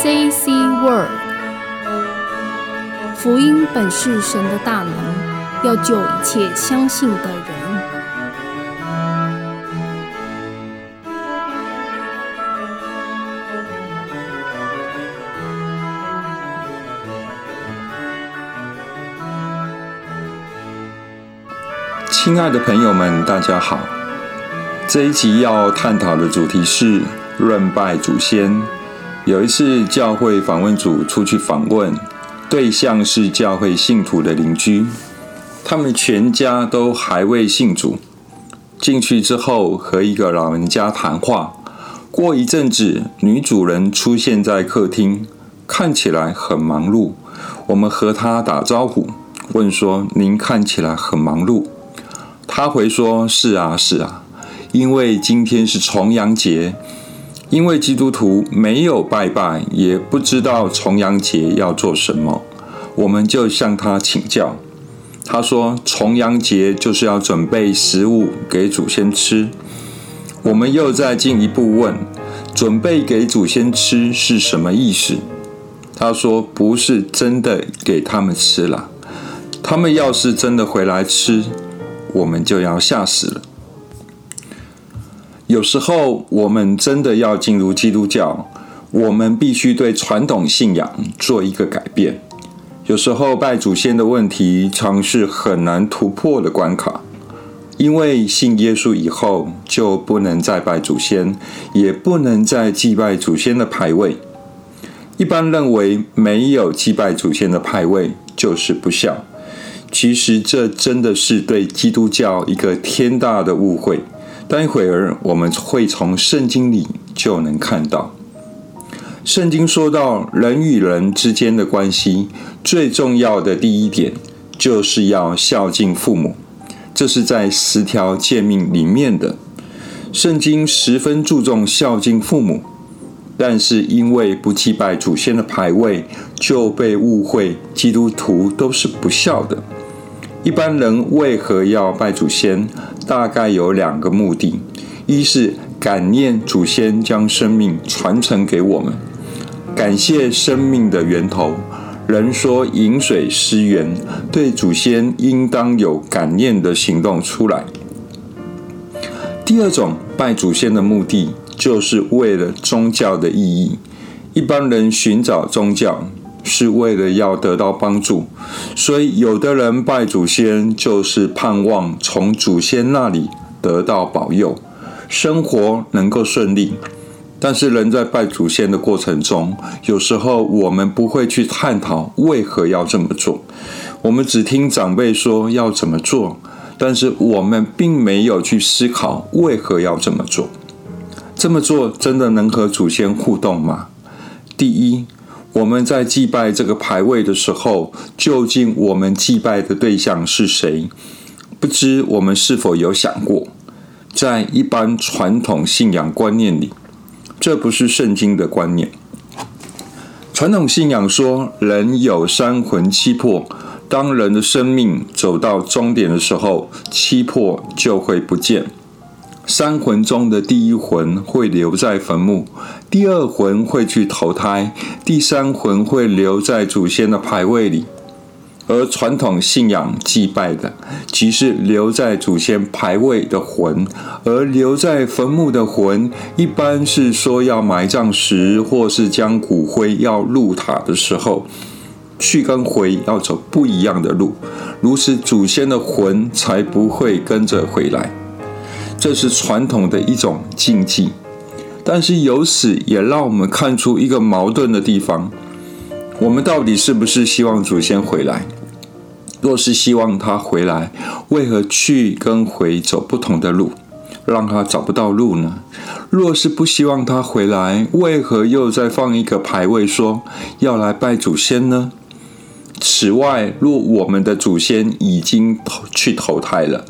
J.C. Word，福音本是神的大能，要救一切相信的人。亲爱的朋友们，大家好。这一集要探讨的主题是论拜祖先。有一次，教会访问组出去访问，对象是教会信徒的邻居，他们全家都还未信主。进去之后，和一个老人家谈话。过一阵子，女主人出现在客厅，看起来很忙碌。我们和她打招呼，问说：“您看起来很忙碌。”她回说：“是啊，是啊，因为今天是重阳节，因为基督徒没有拜拜，也不知道重阳节要做什么，我们就向他请教。他说，重阳节就是要准备食物给祖先吃。我们又再进一步问，准备给祖先吃是什么意思？他说，不是真的给他们吃了，他们要是真的回来吃。”我们就要吓死了。有时候，我们真的要进入基督教，我们必须对传统信仰做一个改变。有时候，拜祖先的问题常是很难突破的关卡，因为信耶稣以后就不能再拜祖先，也不能再祭拜祖先的牌位。一般认为，没有祭拜祖先的牌位就是不孝。其实这真的是对基督教一个天大的误会。待会儿我们会从圣经里就能看到，圣经说到人与人之间的关系，最重要的第一点就是要孝敬父母，这是在十条诫命里面的。圣经十分注重孝敬父母，但是因为不祭拜祖先的牌位，就被误会基督徒都是不孝的。一般人为何要拜祖先？大概有两个目的：一是感念祖先将生命传承给我们，感谢生命的源头。人说饮水思源，对祖先应当有感念的行动出来。第二种拜祖先的目的，就是为了宗教的意义。一般人寻找宗教。是为了要得到帮助，所以有的人拜祖先，就是盼望从祖先那里得到保佑，生活能够顺利。但是人在拜祖先的过程中，有时候我们不会去探讨为何要这么做，我们只听长辈说要怎么做，但是我们并没有去思考为何要这么做。这么做真的能和祖先互动吗？第一。我们在祭拜这个牌位的时候，究竟我们祭拜的对象是谁？不知我们是否有想过，在一般传统信仰观念里，这不是圣经的观念。传统信仰说，人有三魂七魄，当人的生命走到终点的时候，七魄就会不见。三魂中的第一魂会留在坟墓，第二魂会去投胎，第三魂会留在祖先的牌位里。而传统信仰祭拜的，即是留在祖先牌位的魂；而留在坟墓的魂，一般是说要埋葬时，或是将骨灰要入塔的时候，去跟回要走不一样的路，如此祖先的魂才不会跟着回来。这是传统的一种禁忌，但是由此也让我们看出一个矛盾的地方：我们到底是不是希望祖先回来？若是希望他回来，为何去跟回走不同的路，让他找不到路呢？若是不希望他回来，为何又再放一个牌位说要来拜祖先呢？此外，若我们的祖先已经投去投胎了，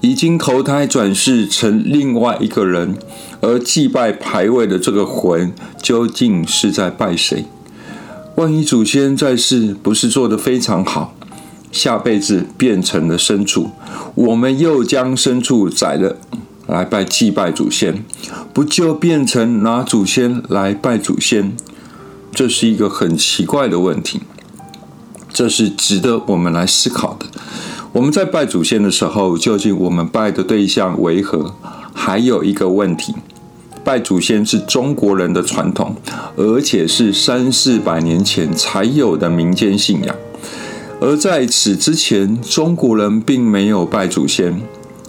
已经投胎转世成另外一个人，而祭拜牌位的这个魂究竟是在拜谁？万一祖先在世不是做得非常好，下辈子变成了牲畜，我们又将牲畜宰了来拜祭拜祖先，不就变成拿祖先来拜祖先？这是一个很奇怪的问题，这是值得我们来思考的。我们在拜祖先的时候，究竟我们拜的对象为何？还有一个问题，拜祖先是中国人的传统，而且是三四百年前才有的民间信仰。而在此之前，中国人并没有拜祖先，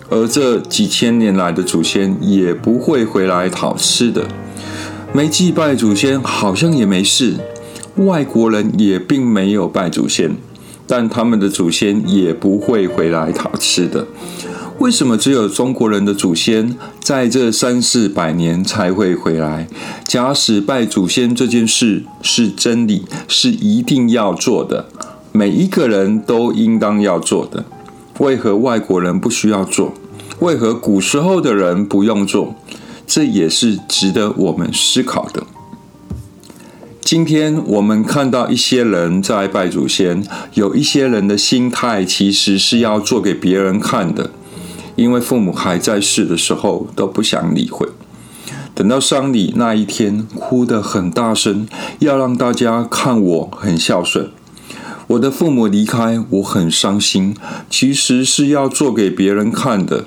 而这几千年来的祖先也不会回来讨吃的。没祭拜祖先好像也没事，外国人也并没有拜祖先，但他们的祖先也不会回来讨吃的。为什么只有中国人的祖先在这三四百年才会回来？假使拜祖先这件事是真理，是一定要做的，每一个人都应当要做的，为何外国人不需要做？为何古时候的人不用做？这也是值得我们思考的。今天我们看到一些人在拜祖先，有一些人的心态其实是要做给别人看的，因为父母还在世的时候都不想理会，等到丧礼那一天哭得很大声，要让大家看我很孝顺。我的父母离开，我很伤心，其实是要做给别人看的。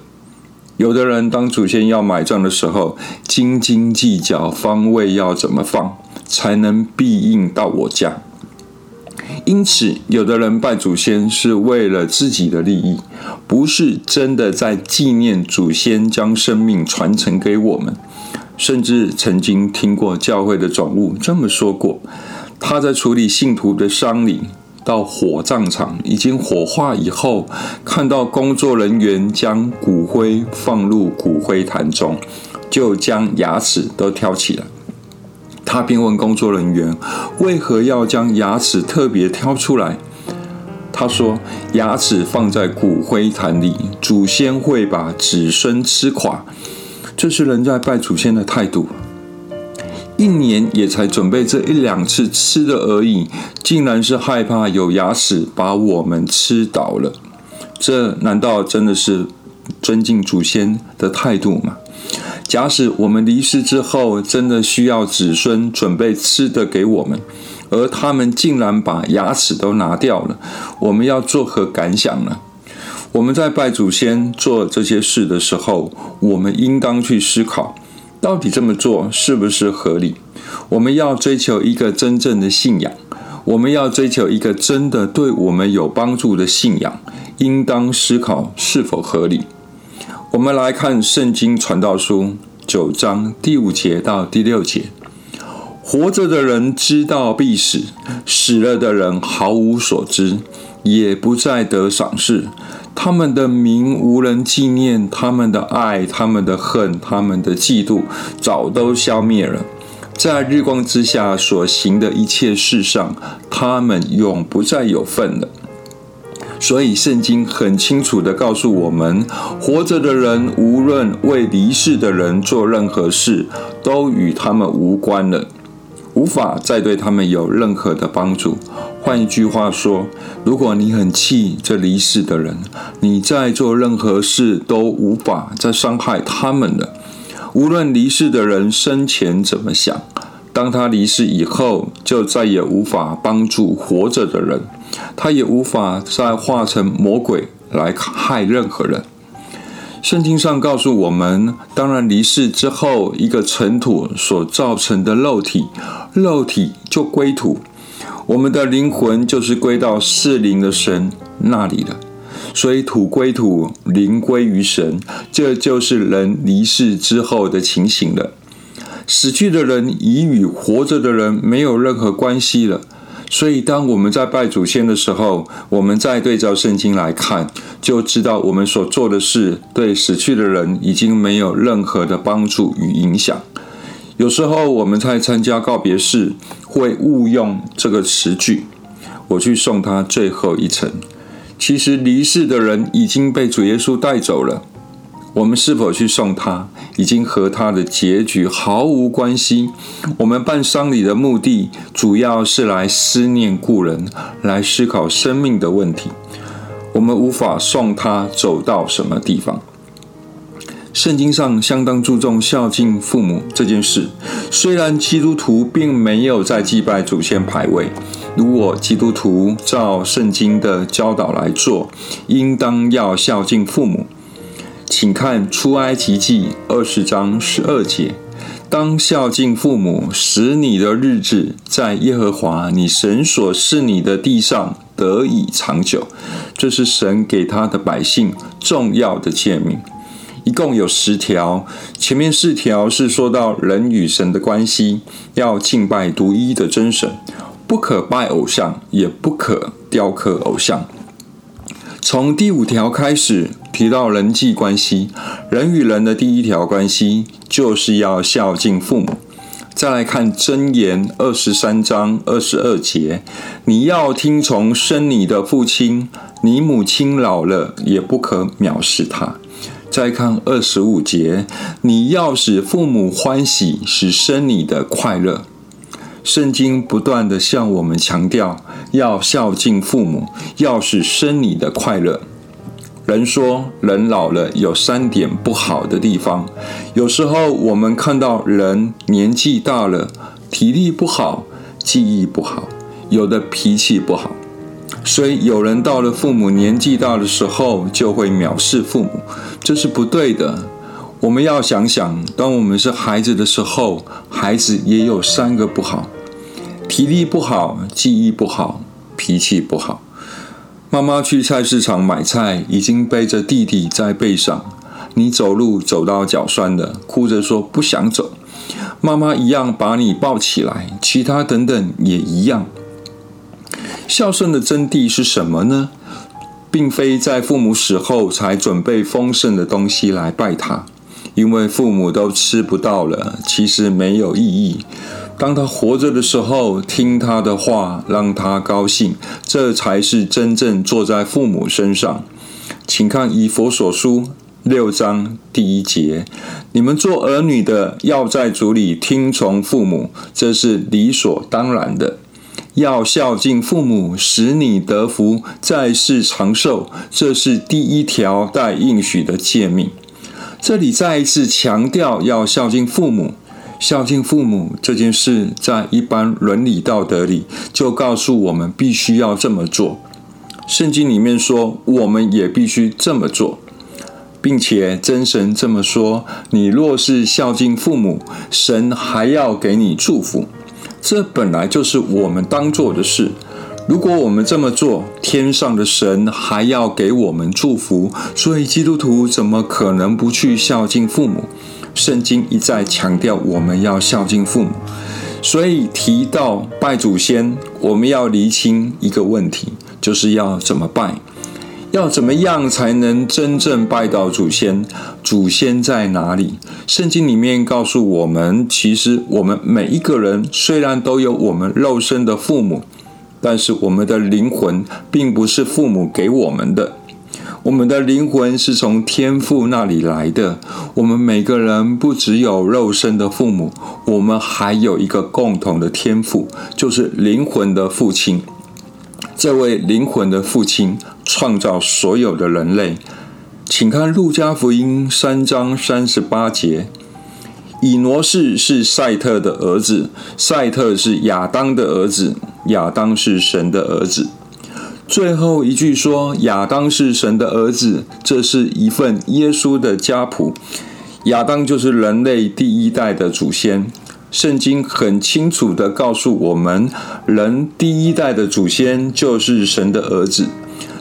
有的人当祖先要买账的时候，斤斤计较方位要怎么放，才能庇应到我家。因此，有的人拜祖先是为了自己的利益，不是真的在纪念祖先将生命传承给我们。甚至曾经听过教会的总务这么说过：他在处理信徒的丧礼。到火葬场已经火化以后，看到工作人员将骨灰放入骨灰坛中，就将牙齿都挑起来。他便问工作人员：“为何要将牙齿特别挑出来？”他说：“牙齿放在骨灰坛里，祖先会把子孙吃垮。”这是人在拜祖先的态度。一年也才准备这一两次吃的而已，竟然是害怕有牙齿把我们吃倒了。这难道真的是尊敬祖先的态度吗？假使我们离世之后，真的需要子孙准备吃的给我们，而他们竟然把牙齿都拿掉了，我们要作何感想呢？我们在拜祖先做这些事的时候，我们应当去思考。到底这么做是不是合理？我们要追求一个真正的信仰，我们要追求一个真的对我们有帮助的信仰，应当思考是否合理。我们来看《圣经传道书》九章第五节到第六节：活着的人知道必死，死了的人毫无所知，也不再得赏识。他们的名无人纪念，他们的爱、他们的恨、他们的嫉妒，早都消灭了。在日光之下所行的一切事上，他们永不再有份了。所以，圣经很清楚的告诉我们：活着的人，无论为离世的人做任何事，都与他们无关了，无法再对他们有任何的帮助。换一句话说，如果你很气这离世的人，你再做任何事都无法再伤害他们了。无论离世的人生前怎么想，当他离世以后，就再也无法帮助活着的人，他也无法再化成魔鬼来害任何人。圣经上告诉我们，当然离世之后，一个尘土所造成的肉体，肉体就归土。我们的灵魂就是归到世灵的神那里了，所以土归土，灵归于神，这就是人离世之后的情形了。死去的人已与活着的人没有任何关系了。所以，当我们在拜祖先的时候，我们再对照圣经来看，就知道我们所做的事对死去的人已经没有任何的帮助与影响。有时候我们在参加告别式，会误用这个词句：“我去送他最后一程。”其实离世的人已经被主耶稣带走了。我们是否去送他，已经和他的结局毫无关系。我们办丧礼的目的，主要是来思念故人，来思考生命的问题。我们无法送他走到什么地方。圣经上相当注重孝敬父母这件事。虽然基督徒并没有在祭拜祖先牌位，如果基督徒照圣经的教导来做，应当要孝敬父母。请看出埃及记二十章十二节。当孝敬父母，使你的日子在耶和华你神所赐你的地上得以长久。这是神给他的百姓重要的诫命，一共有十条。前面四条是说到人与神的关系，要敬拜独一的真神，不可拜偶像，也不可雕刻偶像。从第五条开始提到人际关系，人与人的第一条关系就是要孝敬父母。再来看箴言二十三章二十二节，你要听从生你的父亲，你母亲老了也不可藐视他。再看二十五节，你要使父母欢喜，使生你的快乐。圣经不断的向我们强调，要孝敬父母，要使生你的快乐。人说，人老了有三点不好的地方。有时候我们看到人年纪大了，体力不好，记忆不好，有的脾气不好。所以有人到了父母年纪大的时候，就会藐视父母，这是不对的。我们要想想，当我们是孩子的时候，孩子也有三个不好：体力不好、记忆不好、脾气不好。妈妈去菜市场买菜，已经背着弟弟在背上，你走路走到脚酸了，哭着说不想走，妈妈一样把你抱起来，其他等等也一样。孝顺的真谛是什么呢？并非在父母死后才准备丰盛的东西来拜他。因为父母都吃不到了，其实没有意义。当他活着的时候，听他的话，让他高兴，这才是真正坐在父母身上。请看以佛所书六章第一节：你们做儿女的，要在主里听从父母，这是理所当然的。要孝敬父母，使你得福，在世长寿，这是第一条带应许的诫命。这里再一次强调要孝敬父母，孝敬父母这件事，在一般伦理道德里就告诉我们必须要这么做。圣经里面说，我们也必须这么做，并且真神这么说：你若是孝敬父母，神还要给你祝福。这本来就是我们当做的事。如果我们这么做，天上的神还要给我们祝福，所以基督徒怎么可能不去孝敬父母？圣经一再强调我们要孝敬父母，所以提到拜祖先，我们要厘清一个问题，就是要怎么拜，要怎么样才能真正拜到祖先？祖先在哪里？圣经里面告诉我们，其实我们每一个人虽然都有我们肉身的父母。但是我们的灵魂并不是父母给我们的，我们的灵魂是从天父那里来的。我们每个人不只有肉身的父母，我们还有一个共同的天赋，就是灵魂的父亲。这位灵魂的父亲创造所有的人类，请看路加福音三章三十八节。以挪士是赛特的儿子，赛特是亚当的儿子，亚当是神的儿子。最后一句说亚当是神的儿子，这是一份耶稣的家谱。亚当就是人类第一代的祖先。圣经很清楚的告诉我们，人第一代的祖先就是神的儿子，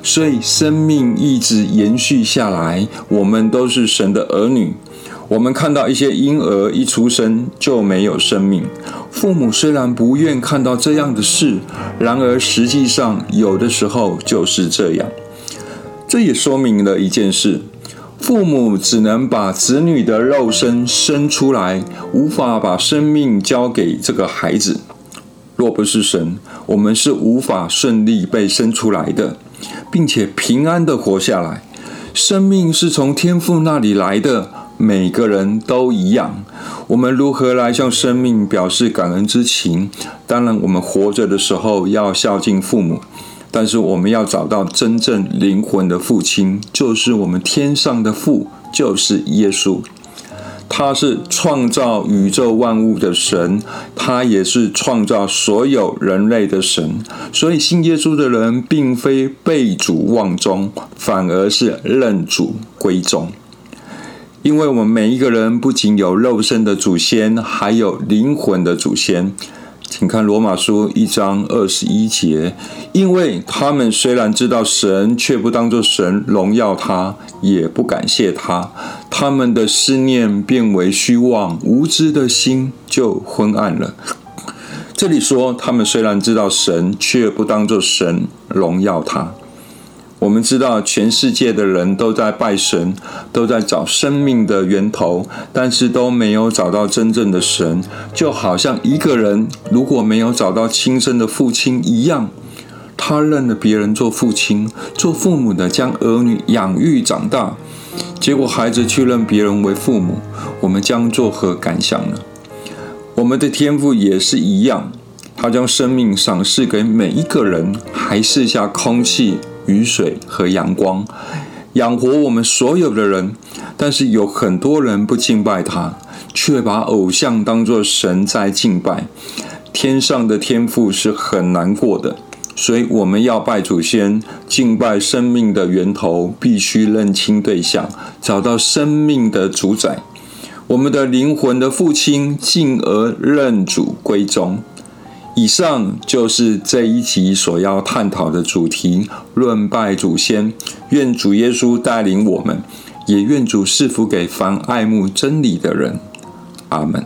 所以生命一直延续下来，我们都是神的儿女。我们看到一些婴儿一出生就没有生命，父母虽然不愿看到这样的事，然而实际上有的时候就是这样。这也说明了一件事：父母只能把子女的肉身生出来，无法把生命交给这个孩子。若不是神，我们是无法顺利被生出来的，并且平安的活下来。生命是从天父那里来的。每个人都一样，我们如何来向生命表示感恩之情？当然，我们活着的时候要孝敬父母，但是我们要找到真正灵魂的父亲，就是我们天上的父就是耶稣。他是创造宇宙万物的神，他也是创造所有人类的神。所以信耶稣的人，并非被主忘宗，反而是认主归宗。因为我们每一个人不仅有肉身的祖先，还有灵魂的祖先。请看罗马书一章二十一节，因为他们虽然知道神，却不当作神荣耀他，也不感谢他，他们的思念变为虚妄，无知的心就昏暗了。这里说，他们虽然知道神，却不当作神荣耀他。我们知道，全世界的人都在拜神，都在找生命的源头，但是都没有找到真正的神。就好像一个人如果没有找到亲生的父亲一样，他认了别人做父亲、做父母的，将儿女养育长大，结果孩子却认别人为父母，我们将作何感想呢？我们的天赋也是一样，他将生命赏赐给每一个人，还剩下空气。雨水和阳光养活我们所有的人，但是有很多人不敬拜他，却把偶像当作神在敬拜。天上的天父是很难过的，所以我们要拜祖先，敬拜生命的源头，必须认清对象，找到生命的主宰，我们的灵魂的父亲，进而认主归宗。以上就是这一集所要探讨的主题：论拜祖先。愿主耶稣带领我们，也愿主赐福给凡爱慕真理的人。阿门。